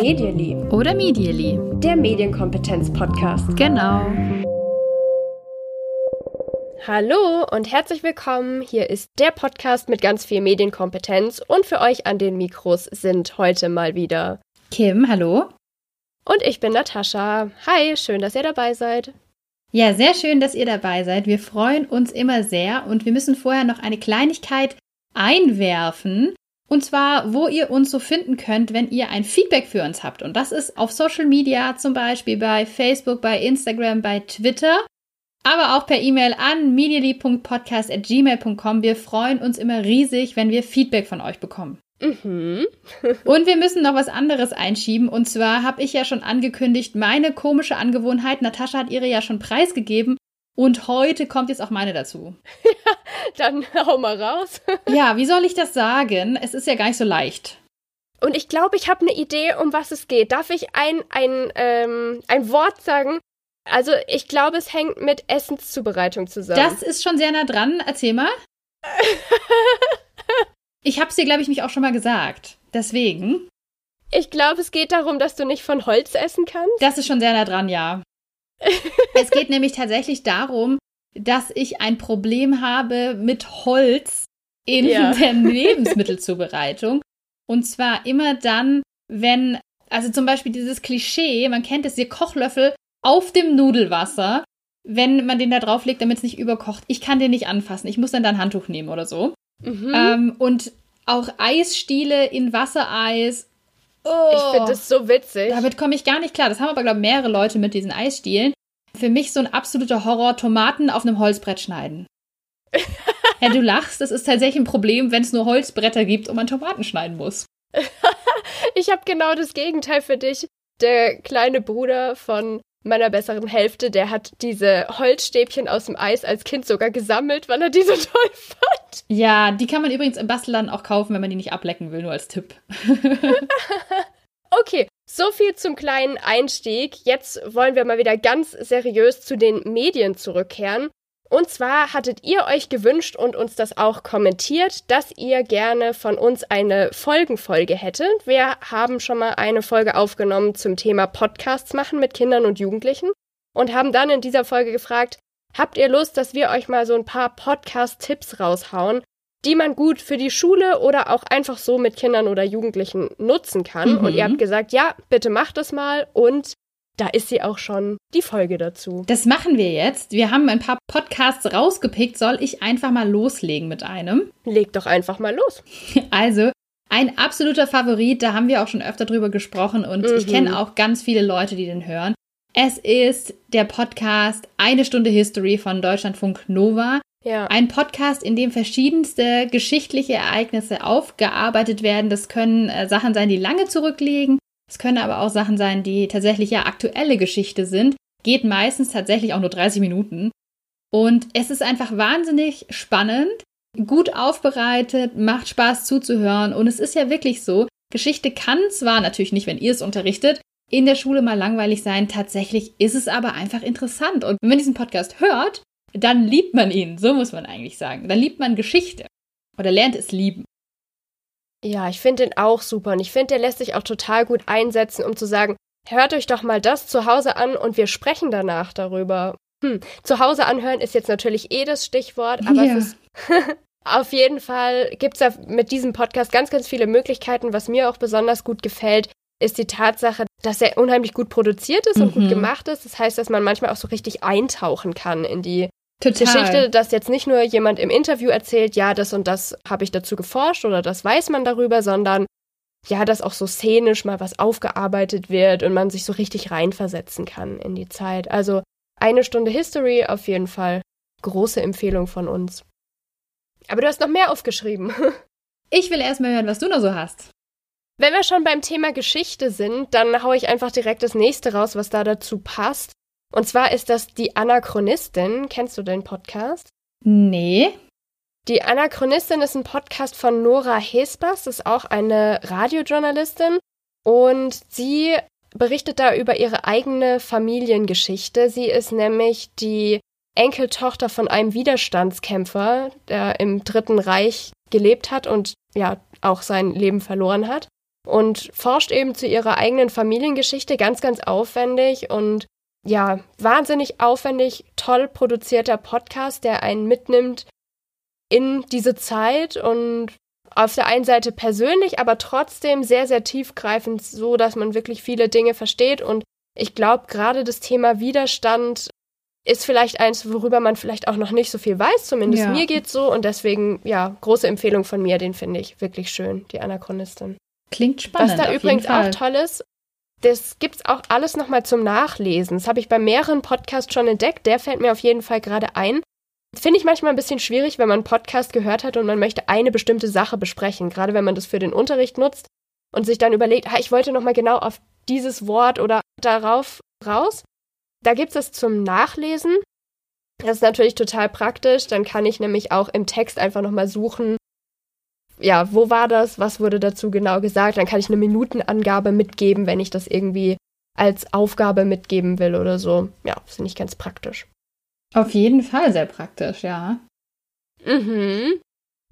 Medially. Oder Medially. Der Medienkompetenz-Podcast. Genau. Hallo und herzlich willkommen. Hier ist der Podcast mit ganz viel Medienkompetenz und für euch an den Mikros sind heute mal wieder Kim, hallo. Und ich bin Natascha. Hi, schön, dass ihr dabei seid. Ja, sehr schön, dass ihr dabei seid. Wir freuen uns immer sehr und wir müssen vorher noch eine Kleinigkeit einwerfen. Und zwar, wo ihr uns so finden könnt, wenn ihr ein Feedback für uns habt. Und das ist auf Social Media, zum Beispiel bei Facebook, bei Instagram, bei Twitter, aber auch per E-Mail an medially.podcast.gmail.com. Wir freuen uns immer riesig, wenn wir Feedback von euch bekommen. Mhm. und wir müssen noch was anderes einschieben. Und zwar habe ich ja schon angekündigt, meine komische Angewohnheit. Natascha hat ihre ja schon preisgegeben. Und heute kommt jetzt auch meine dazu. Ja, dann hau mal raus. ja, wie soll ich das sagen? Es ist ja gar nicht so leicht. Und ich glaube, ich habe eine Idee, um was es geht. Darf ich ein, ein, ähm, ein Wort sagen? Also, ich glaube, es hängt mit Essenszubereitung zusammen. Das ist schon sehr nah dran. Erzähl mal. ich habe es dir, glaube ich, mich auch schon mal gesagt. Deswegen. Ich glaube, es geht darum, dass du nicht von Holz essen kannst. Das ist schon sehr nah dran, ja. es geht nämlich tatsächlich darum, dass ich ein Problem habe mit Holz in ja. der Lebensmittelzubereitung. Und zwar immer dann, wenn, also zum Beispiel dieses Klischee, man kennt es, der Kochlöffel auf dem Nudelwasser, wenn man den da drauflegt, damit es nicht überkocht. Ich kann den nicht anfassen. Ich muss dann da ein Handtuch nehmen oder so. Mhm. Ähm, und auch Eisstiele in Wassereis. Oh, ich finde das so witzig. Damit komme ich gar nicht klar. Das haben aber, glaube ich, mehrere Leute mit diesen Eisstielen. Für mich so ein absoluter Horror, Tomaten auf einem Holzbrett schneiden. ja, du lachst, das ist tatsächlich ein Problem, wenn es nur Holzbretter gibt und man Tomaten schneiden muss. ich habe genau das Gegenteil für dich. Der kleine Bruder von meiner besseren Hälfte, der hat diese Holzstäbchen aus dem Eis als Kind sogar gesammelt, weil er die so toll fand. Ja, die kann man übrigens im Bastelladen auch kaufen, wenn man die nicht ablecken will, nur als Tipp. okay, so viel zum kleinen Einstieg. Jetzt wollen wir mal wieder ganz seriös zu den Medien zurückkehren. Und zwar hattet ihr euch gewünscht und uns das auch kommentiert, dass ihr gerne von uns eine Folgenfolge hättet. Wir haben schon mal eine Folge aufgenommen zum Thema Podcasts machen mit Kindern und Jugendlichen und haben dann in dieser Folge gefragt, habt ihr Lust, dass wir euch mal so ein paar Podcast-Tipps raushauen, die man gut für die Schule oder auch einfach so mit Kindern oder Jugendlichen nutzen kann? Mhm. Und ihr habt gesagt, ja, bitte macht es mal und da ist sie auch schon die Folge dazu. Das machen wir jetzt. Wir haben ein paar Podcasts rausgepickt. Soll ich einfach mal loslegen mit einem? Leg doch einfach mal los. Also, ein absoluter Favorit, da haben wir auch schon öfter drüber gesprochen und mhm. ich kenne auch ganz viele Leute, die den hören. Es ist der Podcast Eine Stunde History von Deutschlandfunk Nova. Ja. Ein Podcast, in dem verschiedenste geschichtliche Ereignisse aufgearbeitet werden. Das können äh, Sachen sein, die lange zurückliegen. Es können aber auch Sachen sein, die tatsächlich ja aktuelle Geschichte sind. Geht meistens tatsächlich auch nur 30 Minuten. Und es ist einfach wahnsinnig spannend, gut aufbereitet, macht Spaß zuzuhören. Und es ist ja wirklich so, Geschichte kann zwar natürlich nicht, wenn ihr es unterrichtet, in der Schule mal langweilig sein. Tatsächlich ist es aber einfach interessant. Und wenn man diesen Podcast hört, dann liebt man ihn. So muss man eigentlich sagen. Dann liebt man Geschichte. Oder lernt es lieben. Ja, ich finde den auch super und ich finde, der lässt sich auch total gut einsetzen, um zu sagen, hört euch doch mal das zu Hause an und wir sprechen danach darüber. Hm, zu Hause anhören ist jetzt natürlich eh das Stichwort, aber ja. es ist auf jeden Fall gibt es mit diesem Podcast ganz, ganz viele Möglichkeiten. Was mir auch besonders gut gefällt, ist die Tatsache, dass er unheimlich gut produziert ist und mhm. gut gemacht ist. Das heißt, dass man manchmal auch so richtig eintauchen kann in die Total. Geschichte, dass jetzt nicht nur jemand im Interview erzählt, ja, das und das habe ich dazu geforscht oder das weiß man darüber, sondern ja, dass auch so szenisch mal was aufgearbeitet wird und man sich so richtig reinversetzen kann in die Zeit. Also eine Stunde History auf jeden Fall. Große Empfehlung von uns. Aber du hast noch mehr aufgeschrieben. Ich will erstmal hören, was du noch so hast. Wenn wir schon beim Thema Geschichte sind, dann haue ich einfach direkt das nächste raus, was da dazu passt. Und zwar ist das die Anachronistin. Kennst du den Podcast? Nee. Die Anachronistin ist ein Podcast von Nora Hespers, ist auch eine Radiojournalistin und sie berichtet da über ihre eigene Familiengeschichte. Sie ist nämlich die Enkeltochter von einem Widerstandskämpfer, der im Dritten Reich gelebt hat und ja auch sein Leben verloren hat und forscht eben zu ihrer eigenen Familiengeschichte ganz, ganz aufwendig und ja, wahnsinnig aufwendig, toll produzierter Podcast, der einen mitnimmt in diese Zeit und auf der einen Seite persönlich, aber trotzdem sehr, sehr tiefgreifend, so dass man wirklich viele Dinge versteht. Und ich glaube, gerade das Thema Widerstand ist vielleicht eins, worüber man vielleicht auch noch nicht so viel weiß. Zumindest ja. mir geht's so. Und deswegen, ja, große Empfehlung von mir, den finde ich wirklich schön, die Anachronistin. Klingt spannend. Was da übrigens auch toll ist, das gibt's auch alles nochmal zum Nachlesen. Das habe ich bei mehreren Podcasts schon entdeckt. Der fällt mir auf jeden Fall gerade ein. Finde ich manchmal ein bisschen schwierig, wenn man einen Podcast gehört hat und man möchte eine bestimmte Sache besprechen, gerade wenn man das für den Unterricht nutzt und sich dann überlegt, ah, ich wollte nochmal genau auf dieses Wort oder darauf raus. Da gibt es zum Nachlesen. Das ist natürlich total praktisch. Dann kann ich nämlich auch im Text einfach nochmal suchen, ja, wo war das? Was wurde dazu genau gesagt? Dann kann ich eine Minutenangabe mitgeben, wenn ich das irgendwie als Aufgabe mitgeben will oder so. Ja, finde ich ganz praktisch. Auf jeden Fall sehr praktisch, ja. Mhm.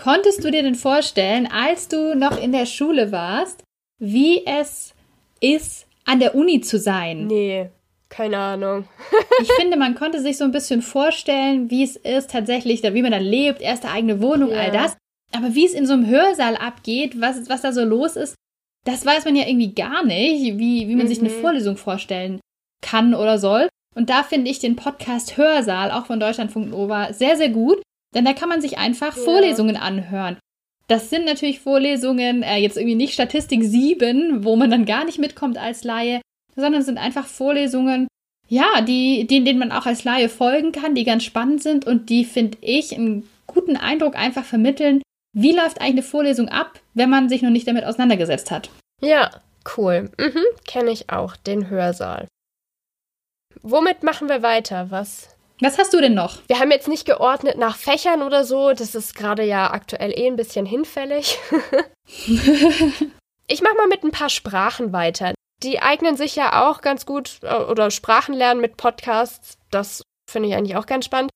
Konntest du dir denn vorstellen, als du noch in der Schule warst, wie es ist, an der Uni zu sein? Nee, keine Ahnung. ich finde, man konnte sich so ein bisschen vorstellen, wie es ist tatsächlich, wie man da lebt, erste eigene Wohnung, ja. all das. Aber wie es in so einem Hörsaal abgeht, was, was da so los ist, das weiß man ja irgendwie gar nicht, wie, wie man mhm. sich eine mhm. Vorlesung vorstellen kann oder soll. Und da finde ich den Podcast Hörsaal, auch von Deutschlandfunk Nova, sehr, sehr gut, denn da kann man sich einfach ja. Vorlesungen anhören. Das sind natürlich Vorlesungen, äh, jetzt irgendwie nicht Statistik 7, wo man dann gar nicht mitkommt als Laie, sondern sind einfach Vorlesungen, ja, die, denen, denen man auch als Laie folgen kann, die ganz spannend sind und die, finde ich, einen guten Eindruck einfach vermitteln, wie läuft eigentlich eine Vorlesung ab, wenn man sich noch nicht damit auseinandergesetzt hat? Ja, cool. Mhm, kenne ich auch, den Hörsaal. Womit machen wir weiter? Was? Was hast du denn noch? Wir haben jetzt nicht geordnet nach Fächern oder so. Das ist gerade ja aktuell eh ein bisschen hinfällig. ich mache mal mit ein paar Sprachen weiter. Die eignen sich ja auch ganz gut äh, oder Sprachen lernen mit Podcasts. Das finde ich eigentlich auch ganz spannend.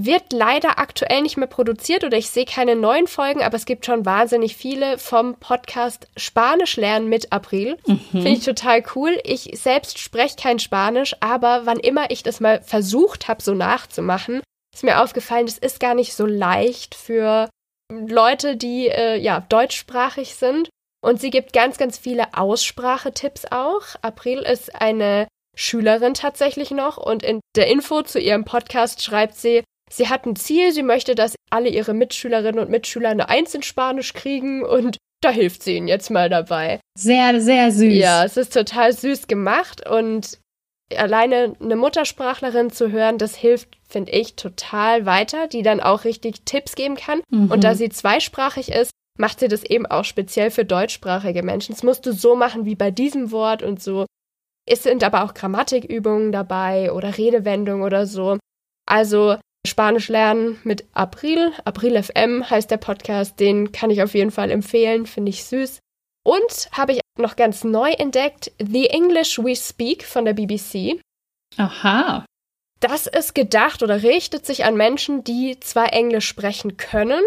Wird leider aktuell nicht mehr produziert oder ich sehe keine neuen Folgen, aber es gibt schon wahnsinnig viele vom Podcast Spanisch lernen mit April. Mhm. Finde ich total cool. Ich selbst spreche kein Spanisch, aber wann immer ich das mal versucht habe, so nachzumachen, ist mir aufgefallen, das ist gar nicht so leicht für Leute, die äh, ja deutschsprachig sind. Und sie gibt ganz, ganz viele Aussprachetipps auch. April ist eine Schülerin tatsächlich noch und in der Info zu ihrem Podcast schreibt sie, Sie hat ein Ziel, sie möchte, dass alle ihre Mitschülerinnen und Mitschüler eine Eins in Spanisch kriegen und da hilft sie ihnen jetzt mal dabei. Sehr, sehr süß. Ja, es ist total süß gemacht und alleine eine Muttersprachlerin zu hören, das hilft, finde ich, total weiter, die dann auch richtig Tipps geben kann. Mhm. Und da sie zweisprachig ist, macht sie das eben auch speziell für deutschsprachige Menschen. Das musst du so machen wie bei diesem Wort und so. Es sind aber auch Grammatikübungen dabei oder Redewendungen oder so. Also Spanisch lernen mit April. April FM heißt der Podcast. Den kann ich auf jeden Fall empfehlen. Finde ich süß. Und habe ich noch ganz neu entdeckt The English We Speak von der BBC. Aha. Das ist gedacht oder richtet sich an Menschen, die zwar Englisch sprechen können,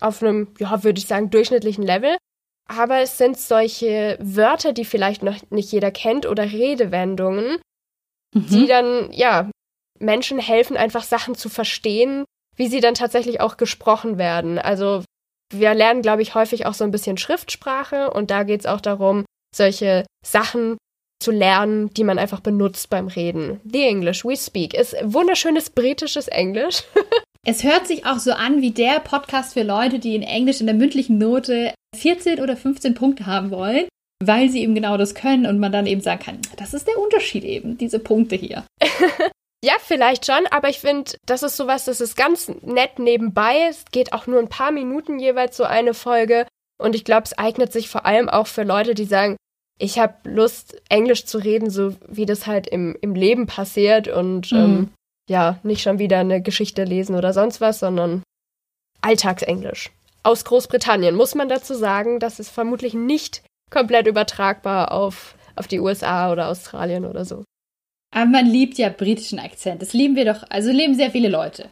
auf einem, ja, würde ich sagen, durchschnittlichen Level, aber es sind solche Wörter, die vielleicht noch nicht jeder kennt oder Redewendungen, mhm. die dann, ja, Menschen helfen, einfach Sachen zu verstehen, wie sie dann tatsächlich auch gesprochen werden. Also wir lernen, glaube ich, häufig auch so ein bisschen Schriftsprache und da geht es auch darum, solche Sachen zu lernen, die man einfach benutzt beim Reden. The English we speak ist wunderschönes britisches Englisch. es hört sich auch so an wie der Podcast für Leute, die in Englisch in der mündlichen Note 14 oder 15 Punkte haben wollen, weil sie eben genau das können und man dann eben sagen kann, das ist der Unterschied eben, diese Punkte hier. Ja, vielleicht schon, aber ich finde, das ist sowas, das ist ganz nett nebenbei. Es geht auch nur ein paar Minuten jeweils so eine Folge. Und ich glaube, es eignet sich vor allem auch für Leute, die sagen, ich habe Lust, Englisch zu reden, so wie das halt im, im Leben passiert und mhm. ähm, ja, nicht schon wieder eine Geschichte lesen oder sonst was, sondern Alltagsenglisch. Aus Großbritannien muss man dazu sagen, das ist vermutlich nicht komplett übertragbar auf, auf die USA oder Australien oder so. Aber man liebt ja britischen Akzent. Das lieben wir doch, also leben sehr viele Leute.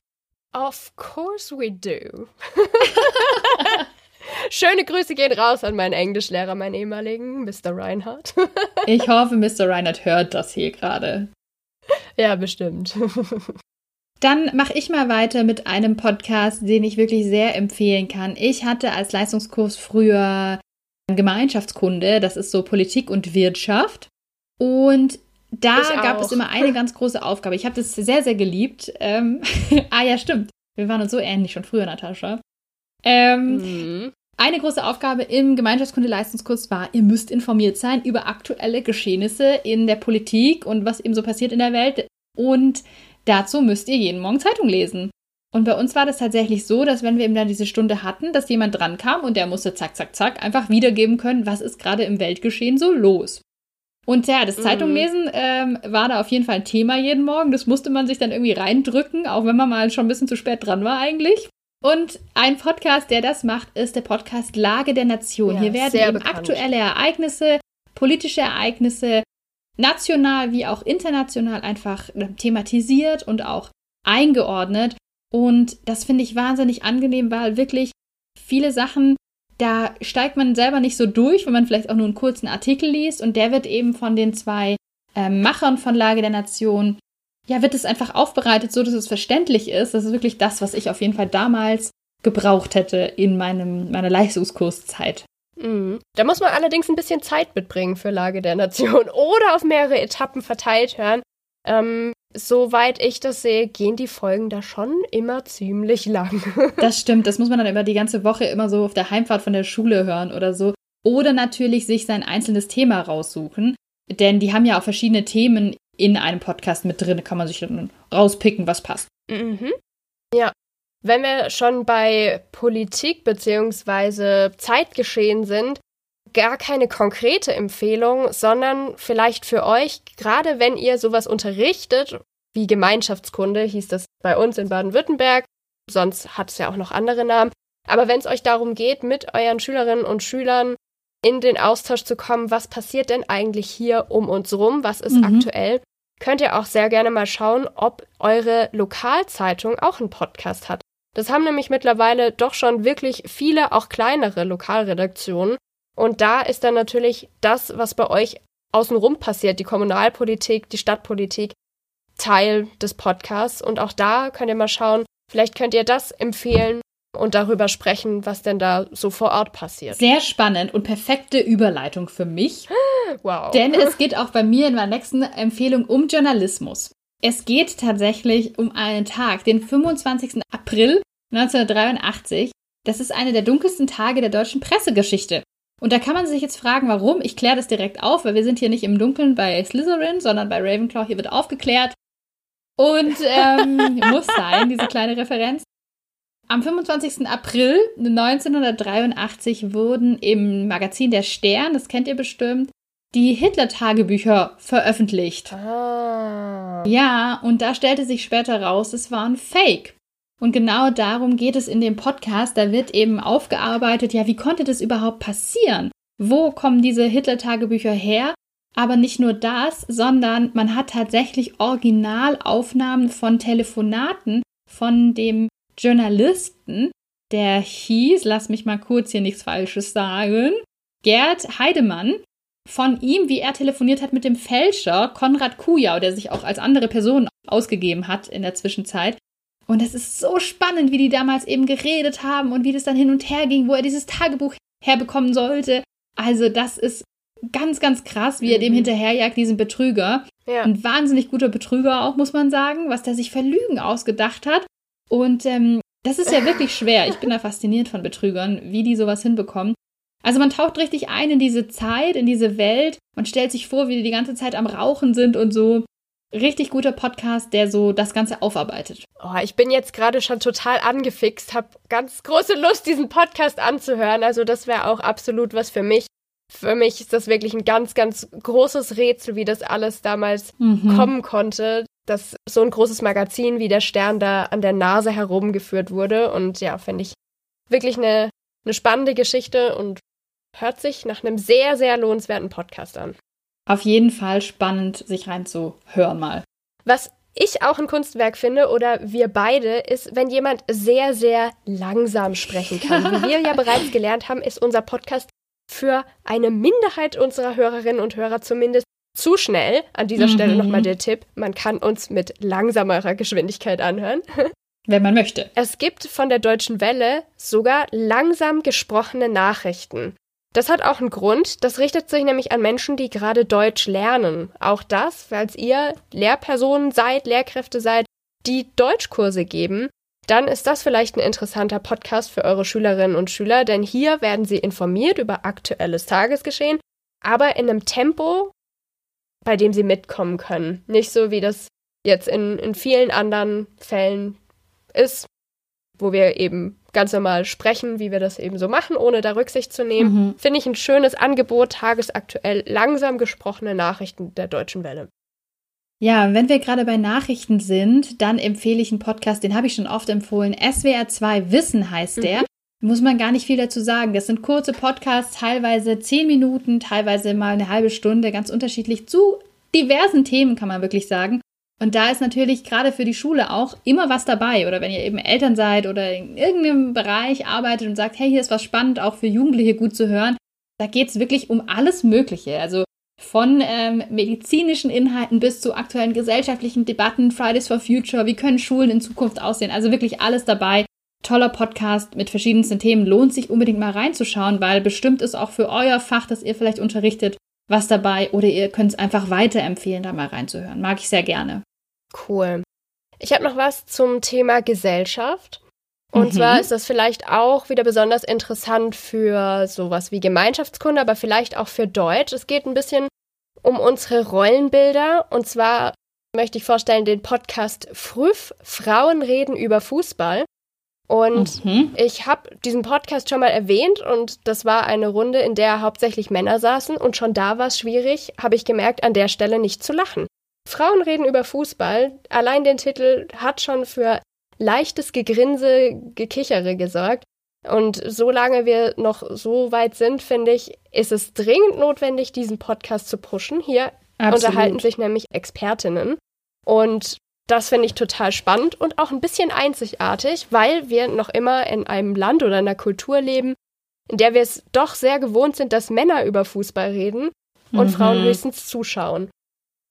Of course we do. Schöne Grüße gehen raus an meinen Englischlehrer, meinen ehemaligen, Mr. Reinhardt. ich hoffe, Mr. Reinhardt hört das hier gerade. Ja, bestimmt. Dann mache ich mal weiter mit einem Podcast, den ich wirklich sehr empfehlen kann. Ich hatte als Leistungskurs früher Gemeinschaftskunde, das ist so Politik und Wirtschaft. Und da gab es immer eine ganz große Aufgabe. Ich habe das sehr, sehr geliebt. Ähm, ah ja, stimmt. Wir waren uns so ähnlich schon früher, Natascha. Ähm, mhm. Eine große Aufgabe im Gemeinschaftskunde-Leistungskurs war, ihr müsst informiert sein über aktuelle Geschehnisse in der Politik und was eben so passiert in der Welt. Und dazu müsst ihr jeden Morgen Zeitung lesen. Und bei uns war das tatsächlich so, dass wenn wir eben dann diese Stunde hatten, dass jemand dran kam und der musste zack, zack, zack einfach wiedergeben können, was ist gerade im Weltgeschehen so los. Und ja, das Zeitunglesen ähm, war da auf jeden Fall ein Thema jeden Morgen. Das musste man sich dann irgendwie reindrücken, auch wenn man mal schon ein bisschen zu spät dran war eigentlich. Und ein Podcast, der das macht, ist der Podcast Lage der Nation. Ja, Hier werden eben bekannt. aktuelle Ereignisse, politische Ereignisse, national wie auch international einfach äh, thematisiert und auch eingeordnet. Und das finde ich wahnsinnig angenehm, weil wirklich viele Sachen da steigt man selber nicht so durch, wenn man vielleicht auch nur einen kurzen Artikel liest und der wird eben von den zwei äh, Machern von Lage der Nation, ja, wird es einfach aufbereitet, so dass es verständlich ist. Das ist wirklich das, was ich auf jeden Fall damals gebraucht hätte in meinem, meiner Leistungskurszeit. Mhm. Da muss man allerdings ein bisschen Zeit mitbringen für Lage der Nation oder auf mehrere Etappen verteilt hören. Ähm, soweit ich das sehe, gehen die Folgen da schon immer ziemlich lang. das stimmt, das muss man dann immer die ganze Woche immer so auf der Heimfahrt von der Schule hören oder so. Oder natürlich sich sein einzelnes Thema raussuchen. Denn die haben ja auch verschiedene Themen in einem Podcast mit drin, kann man sich dann rauspicken, was passt. Mhm. Ja. Wenn wir schon bei Politik bzw. Zeitgeschehen sind, gar keine konkrete Empfehlung, sondern vielleicht für euch, gerade wenn ihr sowas unterrichtet, wie Gemeinschaftskunde hieß das bei uns in Baden-Württemberg, sonst hat es ja auch noch andere Namen. Aber wenn es euch darum geht, mit euren Schülerinnen und Schülern in den Austausch zu kommen, was passiert denn eigentlich hier um uns rum, was ist mhm. aktuell, könnt ihr auch sehr gerne mal schauen, ob eure Lokalzeitung auch einen Podcast hat. Das haben nämlich mittlerweile doch schon wirklich viele, auch kleinere Lokalredaktionen. Und da ist dann natürlich das, was bei euch außenrum passiert, die Kommunalpolitik, die Stadtpolitik, Teil des Podcasts. Und auch da könnt ihr mal schauen, vielleicht könnt ihr das empfehlen und darüber sprechen, was denn da so vor Ort passiert. Sehr spannend und perfekte Überleitung für mich. Wow. Denn es geht auch bei mir in meiner nächsten Empfehlung um Journalismus. Es geht tatsächlich um einen Tag, den 25. April 1983. Das ist einer der dunkelsten Tage der deutschen Pressegeschichte. Und da kann man sich jetzt fragen, warum. Ich kläre das direkt auf, weil wir sind hier nicht im Dunkeln bei Slytherin, sondern bei Ravenclaw. Hier wird aufgeklärt. Und ähm, muss sein, diese kleine Referenz. Am 25. April 1983 wurden im Magazin Der Stern, das kennt ihr bestimmt, die Hitler-Tagebücher veröffentlicht. Ah. Ja, und da stellte sich später raus, es waren Fake. Und genau darum geht es in dem Podcast. Da wird eben aufgearbeitet, ja, wie konnte das überhaupt passieren? Wo kommen diese Hitler-Tagebücher her? Aber nicht nur das, sondern man hat tatsächlich Originalaufnahmen von Telefonaten von dem Journalisten, der hieß, lass mich mal kurz hier nichts Falsches sagen, Gerd Heidemann. Von ihm, wie er telefoniert hat mit dem Fälscher Konrad Kujau, der sich auch als andere Person ausgegeben hat in der Zwischenzeit. Und es ist so spannend, wie die damals eben geredet haben und wie das dann hin und her ging, wo er dieses Tagebuch herbekommen sollte. Also das ist ganz, ganz krass, wie er dem mhm. hinterherjagt, diesen Betrüger. Ja. Ein wahnsinnig guter Betrüger auch, muss man sagen, was der sich für Lügen ausgedacht hat. Und ähm, das ist ja wirklich schwer. Ich bin da fasziniert von Betrügern, wie die sowas hinbekommen. Also man taucht richtig ein in diese Zeit, in diese Welt. Man stellt sich vor, wie die die ganze Zeit am Rauchen sind und so richtig guter Podcast, der so das Ganze aufarbeitet. Oh, ich bin jetzt gerade schon total angefixt, habe ganz große Lust, diesen Podcast anzuhören. Also das wäre auch absolut was für mich. Für mich ist das wirklich ein ganz, ganz großes Rätsel, wie das alles damals mhm. kommen konnte, dass so ein großes Magazin wie der Stern da an der Nase herumgeführt wurde. Und ja, finde ich wirklich eine, eine spannende Geschichte und hört sich nach einem sehr, sehr lohnenswerten Podcast an auf jeden Fall spannend, sich reinzuhören mal. Was ich auch ein Kunstwerk finde oder wir beide, ist, wenn jemand sehr, sehr langsam sprechen kann. Wie wir ja bereits gelernt haben, ist unser Podcast für eine Minderheit unserer Hörerinnen und Hörer zumindest zu schnell. An dieser mhm. Stelle nochmal der Tipp, man kann uns mit langsamerer Geschwindigkeit anhören. Wenn man möchte. Es gibt von der Deutschen Welle sogar langsam gesprochene Nachrichten. Das hat auch einen Grund. Das richtet sich nämlich an Menschen, die gerade Deutsch lernen. Auch das, falls ihr Lehrpersonen seid, Lehrkräfte seid, die Deutschkurse geben, dann ist das vielleicht ein interessanter Podcast für eure Schülerinnen und Schüler, denn hier werden sie informiert über aktuelles Tagesgeschehen, aber in einem Tempo, bei dem sie mitkommen können. Nicht so, wie das jetzt in, in vielen anderen Fällen ist, wo wir eben ganz normal sprechen, wie wir das eben so machen, ohne da Rücksicht zu nehmen. Mhm. Finde ich ein schönes Angebot, tagesaktuell langsam gesprochene Nachrichten der Deutschen Welle. Ja, wenn wir gerade bei Nachrichten sind, dann empfehle ich einen Podcast, den habe ich schon oft empfohlen. SWR 2 Wissen heißt der. Mhm. Muss man gar nicht viel dazu sagen. Das sind kurze Podcasts, teilweise zehn Minuten, teilweise mal eine halbe Stunde, ganz unterschiedlich zu diversen Themen, kann man wirklich sagen. Und da ist natürlich gerade für die Schule auch immer was dabei. Oder wenn ihr eben Eltern seid oder in irgendeinem Bereich arbeitet und sagt, hey, hier ist was spannend, auch für Jugendliche gut zu hören. Da geht es wirklich um alles Mögliche. Also von ähm, medizinischen Inhalten bis zu aktuellen gesellschaftlichen Debatten, Fridays for Future, wie können Schulen in Zukunft aussehen. Also wirklich alles dabei. Toller Podcast mit verschiedensten Themen. Lohnt sich unbedingt mal reinzuschauen, weil bestimmt ist auch für euer Fach, das ihr vielleicht unterrichtet, was dabei oder ihr könnt es einfach weiterempfehlen, da mal reinzuhören. Mag ich sehr gerne. Cool. Ich habe noch was zum Thema Gesellschaft. Und mhm. zwar ist das vielleicht auch wieder besonders interessant für sowas wie Gemeinschaftskunde, aber vielleicht auch für Deutsch. Es geht ein bisschen um unsere Rollenbilder. Und zwar möchte ich vorstellen den Podcast Früff, Frauen reden über Fußball. Und mhm. ich habe diesen Podcast schon mal erwähnt und das war eine Runde, in der hauptsächlich Männer saßen und schon da war es schwierig, habe ich gemerkt, an der Stelle nicht zu lachen. Frauen reden über Fußball. Allein den Titel hat schon für leichtes Gegrinse, Gekichere gesorgt. Und solange wir noch so weit sind, finde ich, ist es dringend notwendig, diesen Podcast zu pushen. Hier Absolut. unterhalten sich nämlich Expertinnen. Und das finde ich total spannend und auch ein bisschen einzigartig, weil wir noch immer in einem Land oder einer Kultur leben, in der wir es doch sehr gewohnt sind, dass Männer über Fußball reden und mhm. Frauen höchstens zuschauen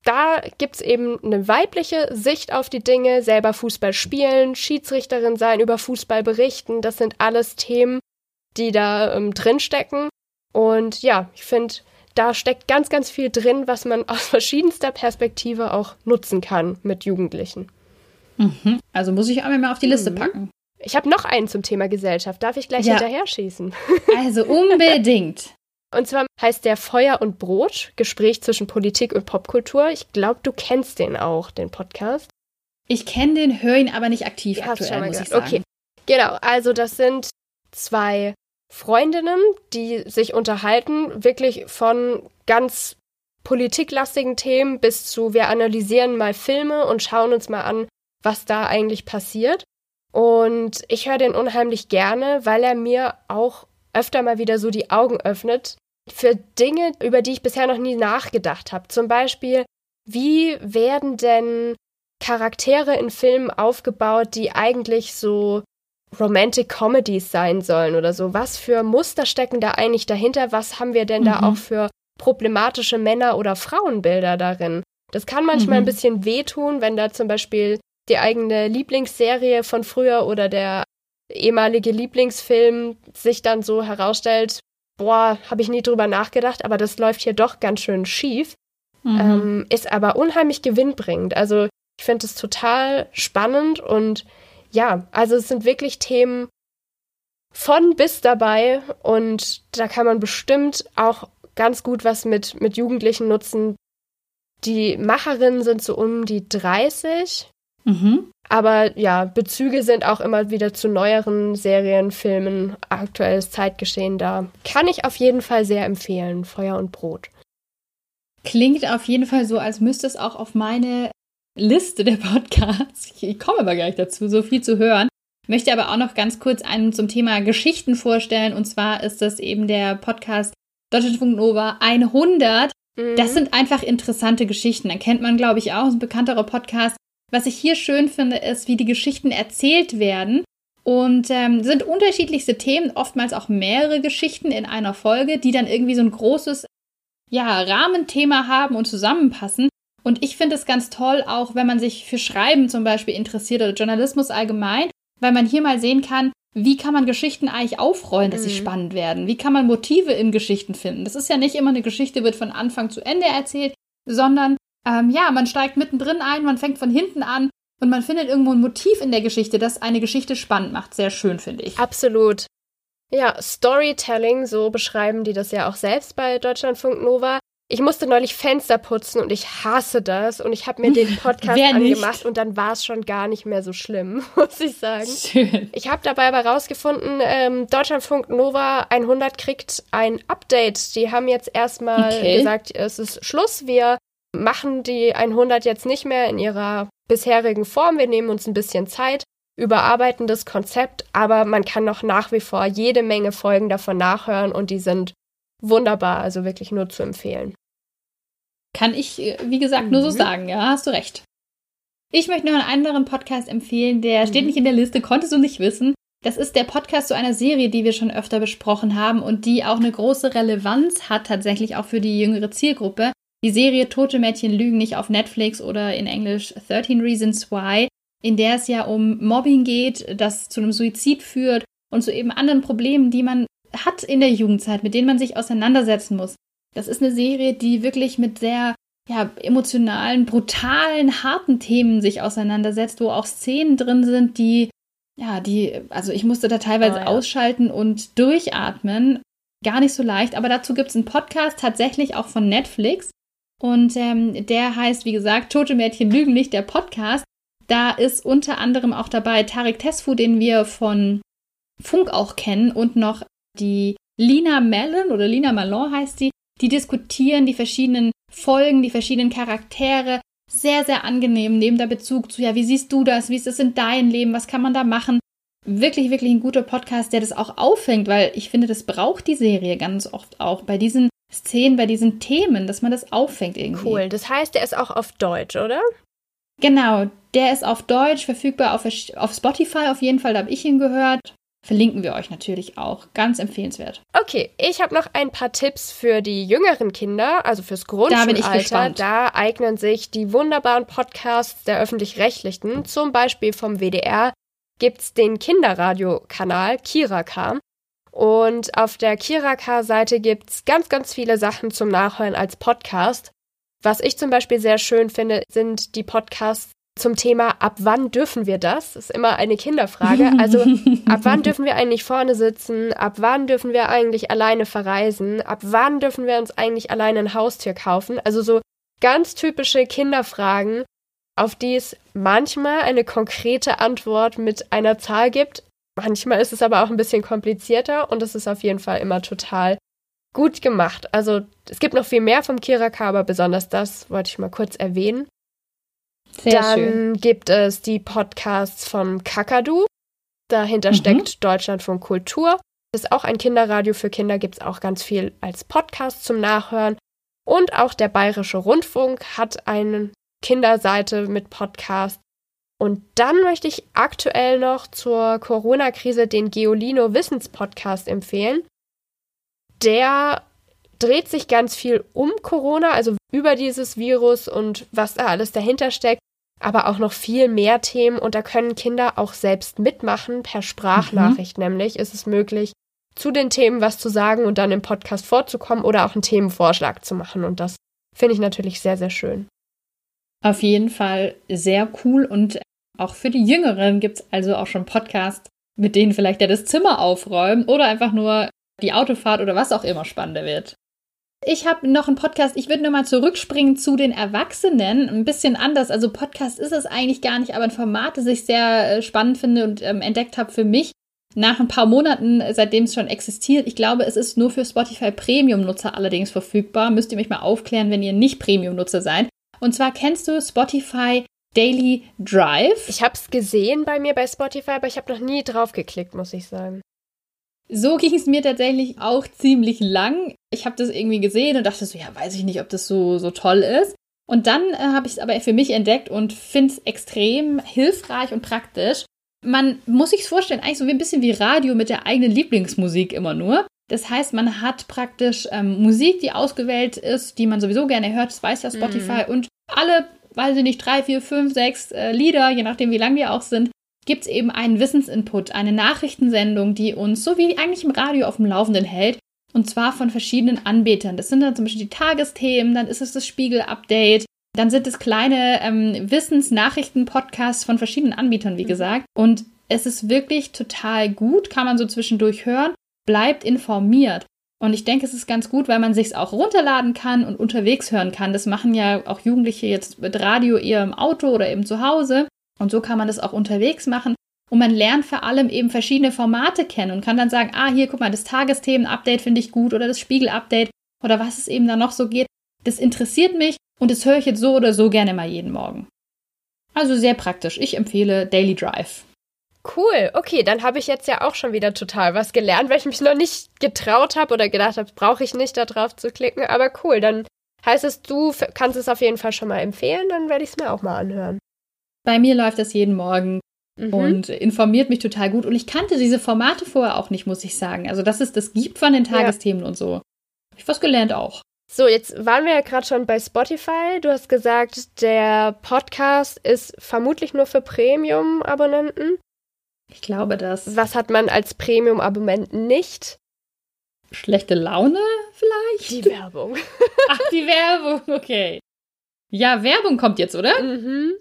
da gibt es eben eine weibliche Sicht auf die Dinge, selber Fußball spielen, Schiedsrichterin sein, über Fußball berichten. Das sind alles Themen, die da ähm, drinstecken. Und ja, ich finde, da steckt ganz, ganz viel drin, was man aus verschiedenster Perspektive auch nutzen kann mit Jugendlichen. Mhm. Also muss ich einmal mal auf die Liste mhm. packen. Ich habe noch einen zum Thema Gesellschaft. Darf ich gleich ja. hinterher schießen? Also unbedingt. Und zwar heißt der Feuer und Brot, Gespräch zwischen Politik und Popkultur. Ich glaube, du kennst den auch, den Podcast. Ich kenne den, höre ihn aber nicht aktiv ja, aktuell, muss ich sagen. Okay, genau. Also das sind zwei Freundinnen, die sich unterhalten, wirklich von ganz politiklastigen Themen bis zu wir analysieren mal Filme und schauen uns mal an, was da eigentlich passiert. Und ich höre den unheimlich gerne, weil er mir auch öfter mal wieder so die Augen öffnet für Dinge, über die ich bisher noch nie nachgedacht habe. Zum Beispiel, wie werden denn Charaktere in Filmen aufgebaut, die eigentlich so Romantic Comedies sein sollen oder so? Was für Muster stecken da eigentlich dahinter? Was haben wir denn mhm. da auch für problematische Männer- oder Frauenbilder darin? Das kann manchmal mhm. ein bisschen wehtun, wenn da zum Beispiel die eigene Lieblingsserie von früher oder der ehemalige Lieblingsfilm sich dann so herausstellt, boah, habe ich nie drüber nachgedacht, aber das läuft hier doch ganz schön schief. Mhm. Ähm, ist aber unheimlich gewinnbringend. Also ich finde es total spannend und ja, also es sind wirklich Themen von bis dabei und da kann man bestimmt auch ganz gut was mit, mit Jugendlichen nutzen. Die Macherinnen sind so um die 30. Mhm. Aber ja, Bezüge sind auch immer wieder zu neueren Serien, Filmen, aktuelles Zeitgeschehen da. Kann ich auf jeden Fall sehr empfehlen. Feuer und Brot. Klingt auf jeden Fall so, als müsste es auch auf meine Liste der Podcasts. Ich komme aber gleich dazu, so viel zu hören. Möchte aber auch noch ganz kurz einen zum Thema Geschichten vorstellen. Und zwar ist das eben der Podcast Deutschlandfunk Nova 100. Mhm. Das sind einfach interessante Geschichten. Da kennt man, glaube ich, auch. Ein bekannterer Podcast Was ich hier schön finde, ist, wie die Geschichten erzählt werden. Und ähm, sind unterschiedlichste Themen, oftmals auch mehrere Geschichten in einer Folge, die dann irgendwie so ein großes ja, Rahmenthema haben und zusammenpassen. Und ich finde es ganz toll, auch wenn man sich für Schreiben zum Beispiel interessiert oder Journalismus allgemein, weil man hier mal sehen kann, wie kann man Geschichten eigentlich aufrollen, dass mhm. sie spannend werden? Wie kann man Motive in Geschichten finden? Das ist ja nicht immer eine Geschichte, wird von Anfang zu Ende erzählt, sondern ähm, ja, man steigt mittendrin ein, man fängt von hinten an und man findet irgendwo ein Motiv in der Geschichte, das eine Geschichte spannend macht. Sehr schön, finde ich. Absolut. Ja, Storytelling, so beschreiben die das ja auch selbst bei Deutschlandfunk Nova. Ich musste neulich Fenster putzen und ich hasse das. Und ich habe mir den Podcast angemacht und dann war es schon gar nicht mehr so schlimm, muss ich sagen. Schön. Ich habe dabei aber rausgefunden, ähm, Deutschlandfunk Nova 100 kriegt ein Update. Die haben jetzt erstmal okay. gesagt, es ist Schluss. Wir machen die 100 jetzt nicht mehr in ihrer bisherigen Form. Wir nehmen uns ein bisschen Zeit, überarbeiten das Konzept, aber man kann noch nach wie vor jede Menge Folgen davon nachhören und die sind wunderbar, also wirklich nur zu empfehlen. Kann ich, äh, wie gesagt, nur so mhm. sagen, ja, hast du recht. Ich möchte noch einen anderen Podcast empfehlen, der mhm. steht nicht in der Liste, konntest du nicht wissen. Das ist der Podcast zu einer Serie, die wir schon öfter besprochen haben und die auch eine große Relevanz hat, tatsächlich auch für die jüngere Zielgruppe. Die Serie Tote Mädchen lügen nicht auf Netflix oder in Englisch 13 Reasons Why, in der es ja um Mobbing geht, das zu einem Suizid führt und zu eben anderen Problemen, die man hat in der Jugendzeit, mit denen man sich auseinandersetzen muss. Das ist eine Serie, die wirklich mit sehr ja, emotionalen, brutalen, harten Themen sich auseinandersetzt, wo auch Szenen drin sind, die, ja, die, also ich musste da teilweise oh, ja. ausschalten und durchatmen. Gar nicht so leicht, aber dazu gibt es einen Podcast tatsächlich auch von Netflix. Und ähm, der heißt, wie gesagt, Tote Mädchen lügen nicht, der Podcast. Da ist unter anderem auch dabei Tarek Tesfu, den wir von Funk auch kennen, und noch die Lina Mellon oder Lina Malon heißt sie. Die diskutieren die verschiedenen Folgen, die verschiedenen Charaktere. Sehr, sehr angenehm, nehmen da Bezug zu, ja, wie siehst du das? Wie ist das in deinem Leben? Was kann man da machen? Wirklich, wirklich ein guter Podcast, der das auch auffängt, weil ich finde, das braucht die Serie ganz oft auch bei diesen Szenen, bei diesen Themen, dass man das auffängt irgendwie. Cool. Das heißt, der ist auch auf Deutsch, oder? Genau. Der ist auf Deutsch verfügbar auf, auf Spotify auf jeden Fall. Da habe ich ihn gehört. Verlinken wir euch natürlich auch. Ganz empfehlenswert. Okay, ich habe noch ein paar Tipps für die jüngeren Kinder, also fürs Grundschulalter. Da, da eignen sich die wunderbaren Podcasts der öffentlich-rechtlichen, zum Beispiel vom WDR, gibt es den Kinderradiokanal Kiraka. Und auf der Kiraka-Seite gibt es ganz, ganz viele Sachen zum Nachhören als Podcast. Was ich zum Beispiel sehr schön finde, sind die Podcasts zum Thema, ab wann dürfen wir das? Das ist immer eine Kinderfrage. Also, ab wann dürfen wir eigentlich vorne sitzen? Ab wann dürfen wir eigentlich alleine verreisen? Ab wann dürfen wir uns eigentlich alleine ein Haustier kaufen? Also so ganz typische Kinderfragen, auf die es manchmal eine konkrete Antwort mit einer Zahl gibt, Manchmal ist es aber auch ein bisschen komplizierter und es ist auf jeden Fall immer total gut gemacht. Also es gibt noch viel mehr vom Kiraka, aber besonders das wollte ich mal kurz erwähnen. Sehr Dann schön. gibt es die Podcasts vom Kakadu. Dahinter mhm. steckt Deutschlandfunk Kultur. Das ist auch ein Kinderradio für Kinder, gibt es auch ganz viel als Podcast zum Nachhören. Und auch der Bayerische Rundfunk hat eine Kinderseite mit Podcast. Und dann möchte ich aktuell noch zur Corona-Krise den Geolino Wissenspodcast empfehlen. Der dreht sich ganz viel um Corona, also über dieses Virus und was da alles dahinter steckt, aber auch noch viel mehr Themen. Und da können Kinder auch selbst mitmachen. Per Sprachnachricht mhm. nämlich ist es möglich, zu den Themen was zu sagen und dann im Podcast vorzukommen oder auch einen Themenvorschlag zu machen. Und das finde ich natürlich sehr, sehr schön. Auf jeden Fall sehr cool und auch für die Jüngeren gibt es also auch schon Podcasts, mit denen vielleicht ja das Zimmer aufräumen oder einfach nur die Autofahrt oder was auch immer spannender wird. Ich habe noch einen Podcast, ich würde nochmal zurückspringen zu den Erwachsenen. Ein bisschen anders. Also Podcast ist es eigentlich gar nicht, aber ein Format, das ich sehr äh, spannend finde und ähm, entdeckt habe für mich. Nach ein paar Monaten, seitdem es schon existiert. Ich glaube, es ist nur für Spotify Premium-Nutzer allerdings verfügbar. Müsst ihr mich mal aufklären, wenn ihr nicht Premium-Nutzer seid. Und zwar kennst du Spotify Daily Drive. Ich habe es gesehen bei mir bei Spotify, aber ich habe noch nie drauf geklickt, muss ich sagen. So ging es mir tatsächlich auch ziemlich lang. Ich habe das irgendwie gesehen und dachte so, ja, weiß ich nicht, ob das so, so toll ist. Und dann äh, habe ich es aber für mich entdeckt und finde es extrem hilfreich und praktisch. Man muss sich vorstellen, eigentlich so wie ein bisschen wie Radio mit der eigenen Lieblingsmusik immer nur. Das heißt, man hat praktisch ähm, Musik, die ausgewählt ist, die man sowieso gerne hört, das weiß ja Spotify, mhm. und alle, weiß ich nicht, drei, vier, fünf, sechs äh, Lieder, je nachdem wie lang die auch sind, gibt es eben einen Wissensinput, eine Nachrichtensendung, die uns so wie eigentlich im Radio auf dem Laufenden hält. Und zwar von verschiedenen Anbietern. Das sind dann zum Beispiel die Tagesthemen, dann ist es das Spiegel-Update, dann sind es kleine ähm, Wissensnachrichten-Podcasts von verschiedenen Anbietern, wie mhm. gesagt. Und es ist wirklich total gut, kann man so zwischendurch hören, bleibt informiert. Und ich denke, es ist ganz gut, weil man sich es auch runterladen kann und unterwegs hören kann. Das machen ja auch Jugendliche jetzt mit Radio eher im Auto oder eben zu Hause. Und so kann man das auch unterwegs machen. Und man lernt vor allem eben verschiedene Formate kennen und kann dann sagen, ah, hier, guck mal, das Tagesthemen-Update finde ich gut oder das Spiegel-Update oder was es eben da noch so geht. Das interessiert mich und das höre ich jetzt so oder so gerne mal jeden Morgen. Also sehr praktisch. Ich empfehle Daily Drive. Cool, okay, dann habe ich jetzt ja auch schon wieder total was gelernt, weil ich mich noch nicht getraut habe oder gedacht habe, brauche ich nicht da drauf zu klicken. Aber cool, dann heißt es, du kannst es auf jeden Fall schon mal empfehlen, dann werde ich es mir auch mal anhören. Bei mir läuft das jeden Morgen mhm. und informiert mich total gut. Und ich kannte diese Formate vorher auch nicht, muss ich sagen. Also, dass es das gibt von den Tagesthemen ja. und so. Habe ich was gelernt auch. So, jetzt waren wir ja gerade schon bei Spotify. Du hast gesagt, der Podcast ist vermutlich nur für Premium-Abonnenten. Ich glaube das. Was hat man als Premium-Abonnent nicht? Schlechte Laune vielleicht? Die Werbung. Ach, die Werbung, okay. Ja, Werbung kommt jetzt, oder? Mhm.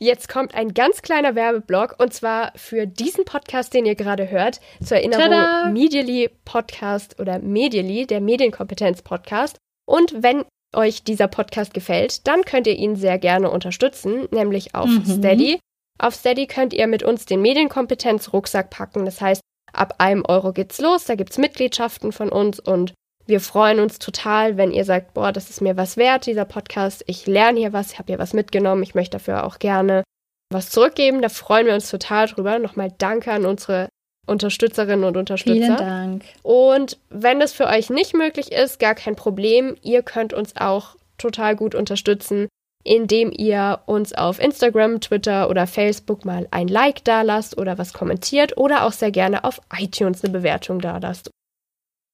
Jetzt kommt ein ganz kleiner Werbeblock und zwar für diesen Podcast, den ihr gerade hört. Zur Erinnerung, Tada! Medially Podcast oder Medially, der Medienkompetenz Podcast. Und wenn euch dieser Podcast gefällt, dann könnt ihr ihn sehr gerne unterstützen, nämlich auf mhm. Steady. Auf Steady könnt ihr mit uns den Medienkompetenz-Rucksack packen. Das heißt, ab einem Euro geht's los. Da gibt's Mitgliedschaften von uns und wir freuen uns total, wenn ihr sagt, boah, das ist mir was wert, dieser Podcast. Ich lerne hier was, ich habe hier was mitgenommen. Ich möchte dafür auch gerne was zurückgeben. Da freuen wir uns total drüber. Nochmal danke an unsere Unterstützerinnen und Unterstützer. Vielen Dank. Und wenn das für euch nicht möglich ist, gar kein Problem. Ihr könnt uns auch total gut unterstützen, indem ihr uns auf Instagram, Twitter oder Facebook mal ein Like da lasst oder was kommentiert oder auch sehr gerne auf iTunes eine Bewertung da lasst.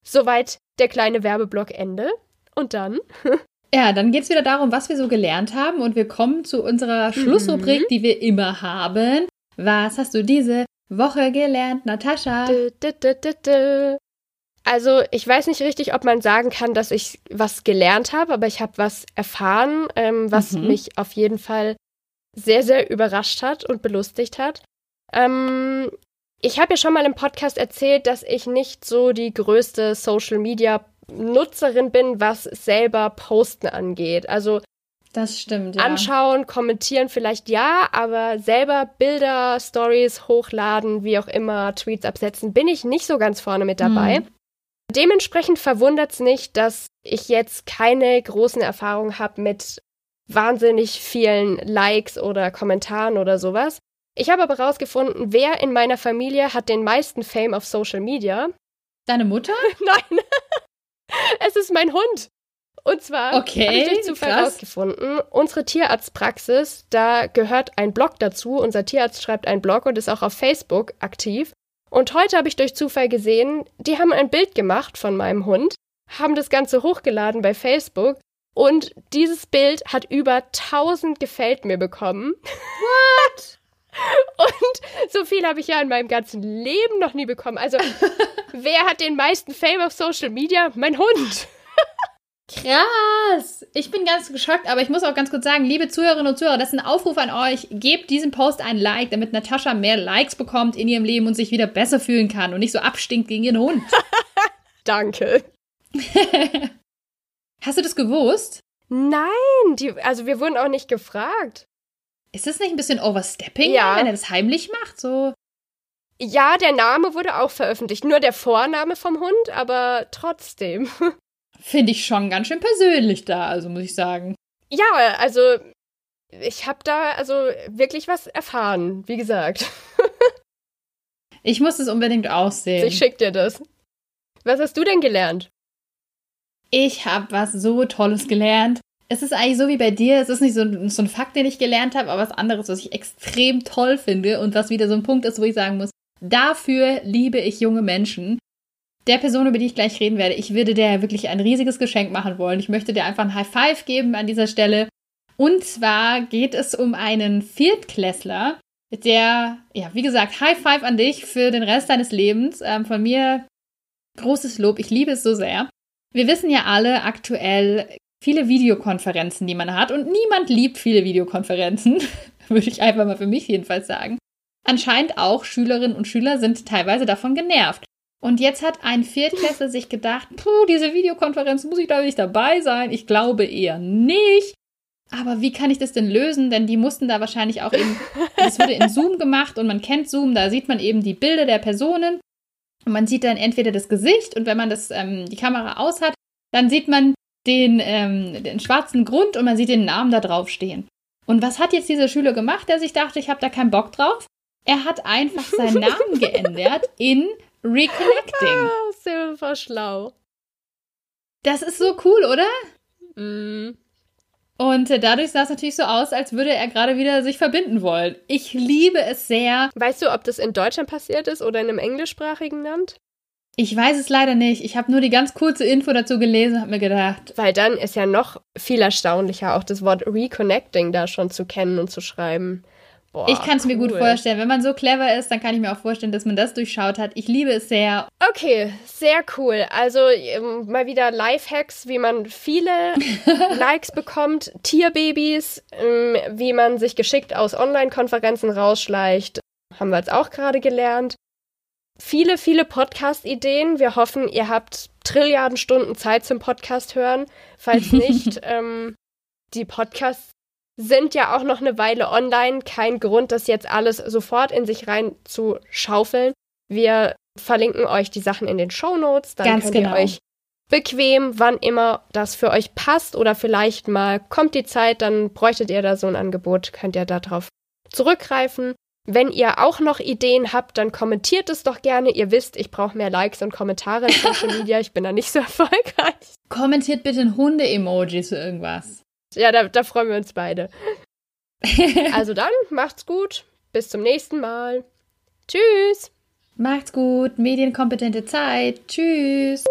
Soweit der kleine Werbeblock Ende. Und dann? Ja, dann geht es wieder darum, was wir so gelernt haben. Und wir kommen zu unserer Schlussrubrik, mhm. die wir immer haben. Was hast du diese Woche gelernt, Natascha? Also, ich weiß nicht richtig, ob man sagen kann, dass ich was gelernt habe, aber ich habe was erfahren, ähm, was mhm. mich auf jeden Fall sehr, sehr überrascht hat und belustigt hat. Ähm, ich habe ja schon mal im Podcast erzählt, dass ich nicht so die größte Social Media Nutzerin bin, was selber Posten angeht. Also das stimmt. Ja. Anschauen, kommentieren vielleicht ja, aber selber Bilder, Stories hochladen, wie auch immer, Tweets absetzen, bin ich nicht so ganz vorne mit dabei. Hm. Dementsprechend verwundert es nicht, dass ich jetzt keine großen Erfahrungen habe mit wahnsinnig vielen Likes oder Kommentaren oder sowas. Ich habe aber rausgefunden, wer in meiner Familie hat den meisten Fame auf Social Media. Deine Mutter? Nein. es ist mein Hund. Und zwar okay, habe ich durch Zufall krass. rausgefunden, unsere Tierarztpraxis, da gehört ein Blog dazu. Unser Tierarzt schreibt einen Blog und ist auch auf Facebook aktiv. Und heute habe ich durch Zufall gesehen, die haben ein Bild gemacht von meinem Hund, haben das Ganze hochgeladen bei Facebook und dieses Bild hat über 1000 gefällt mir bekommen. What? Und so viel habe ich ja in meinem ganzen Leben noch nie bekommen. Also, wer hat den meisten Fame auf Social Media? Mein Hund. Krass! Ich bin ganz geschockt, aber ich muss auch ganz kurz sagen, liebe Zuhörerinnen und Zuhörer, das ist ein Aufruf an euch. Gebt diesem Post ein Like, damit Natascha mehr Likes bekommt in ihrem Leben und sich wieder besser fühlen kann und nicht so abstinkt gegen ihren Hund. Danke. Hast du das gewusst? Nein, die, also wir wurden auch nicht gefragt. Ist das nicht ein bisschen Overstepping, ja. wenn er das heimlich macht? So. Ja, der Name wurde auch veröffentlicht. Nur der Vorname vom Hund, aber trotzdem. Finde ich schon ganz schön persönlich da, also muss ich sagen. Ja, also ich habe da also wirklich was erfahren, wie gesagt. ich muss es unbedingt aussehen. Ich schick dir das. Was hast du denn gelernt? Ich habe was so Tolles gelernt. Es ist eigentlich so wie bei dir. Es ist nicht so, so ein Fakt, den ich gelernt habe, aber was anderes, was ich extrem toll finde und was wieder so ein Punkt ist, wo ich sagen muss, dafür liebe ich junge Menschen. Der Person, über die ich gleich reden werde, ich würde der wirklich ein riesiges Geschenk machen wollen. Ich möchte dir einfach ein High Five geben an dieser Stelle. Und zwar geht es um einen Viertklässler, der, ja, wie gesagt, High Five an dich für den Rest deines Lebens. Ähm, von mir großes Lob. Ich liebe es so sehr. Wir wissen ja alle aktuell viele Videokonferenzen, die man hat. Und niemand liebt viele Videokonferenzen, würde ich einfach mal für mich jedenfalls sagen. Anscheinend auch Schülerinnen und Schüler sind teilweise davon genervt. Und jetzt hat ein Viertklässler sich gedacht, puh, diese Videokonferenz muss ich da nicht dabei sein. Ich glaube eher nicht. Aber wie kann ich das denn lösen? Denn die mussten da wahrscheinlich auch eben, das wurde in Zoom gemacht und man kennt Zoom, da sieht man eben die Bilder der Personen und man sieht dann entweder das Gesicht und wenn man das, ähm, die Kamera aus hat, dann sieht man den, ähm, den schwarzen Grund und man sieht den Namen da drauf stehen. Und was hat jetzt dieser Schüler gemacht, der sich dachte, ich habe da keinen Bock drauf? Er hat einfach seinen Namen geändert in Reconnecting. Ah, super schlau. Das ist so cool, oder? Mm. Und äh, dadurch sah es natürlich so aus, als würde er gerade wieder sich verbinden wollen. Ich liebe es sehr. Weißt du, ob das in Deutschland passiert ist oder in einem englischsprachigen Land? Ich weiß es leider nicht. Ich habe nur die ganz kurze Info dazu gelesen und habe mir gedacht. Weil dann ist ja noch viel erstaunlicher, auch das Wort Reconnecting da schon zu kennen und zu schreiben. Boah, ich kann es cool. mir gut vorstellen. Wenn man so clever ist, dann kann ich mir auch vorstellen, dass man das durchschaut hat. Ich liebe es sehr. Okay, sehr cool. Also ähm, mal wieder Lifehacks, wie man viele Likes bekommt, Tierbabys, ähm, wie man sich geschickt aus Online-Konferenzen rausschleicht, haben wir jetzt auch gerade gelernt. Viele, viele Podcast-Ideen. Wir hoffen, ihr habt Trilliarden Stunden Zeit zum Podcast hören. Falls nicht, ähm, die Podcasts sind ja auch noch eine Weile online. Kein Grund, das jetzt alles sofort in sich rein zu schaufeln. Wir verlinken euch die Sachen in den Show Notes. Dann Ganz könnt genau. ihr euch bequem, wann immer das für euch passt oder vielleicht mal kommt die Zeit, dann bräuchtet ihr da so ein Angebot, könnt ihr darauf zurückgreifen. Wenn ihr auch noch Ideen habt, dann kommentiert es doch gerne. Ihr wisst, ich brauche mehr Likes und Kommentare in Social Media. Ich bin da nicht so erfolgreich. Kommentiert bitte ein Hunde-Emoji zu irgendwas. Ja, da, da freuen wir uns beide. Also dann, macht's gut. Bis zum nächsten Mal. Tschüss. Macht's gut. Medienkompetente Zeit. Tschüss.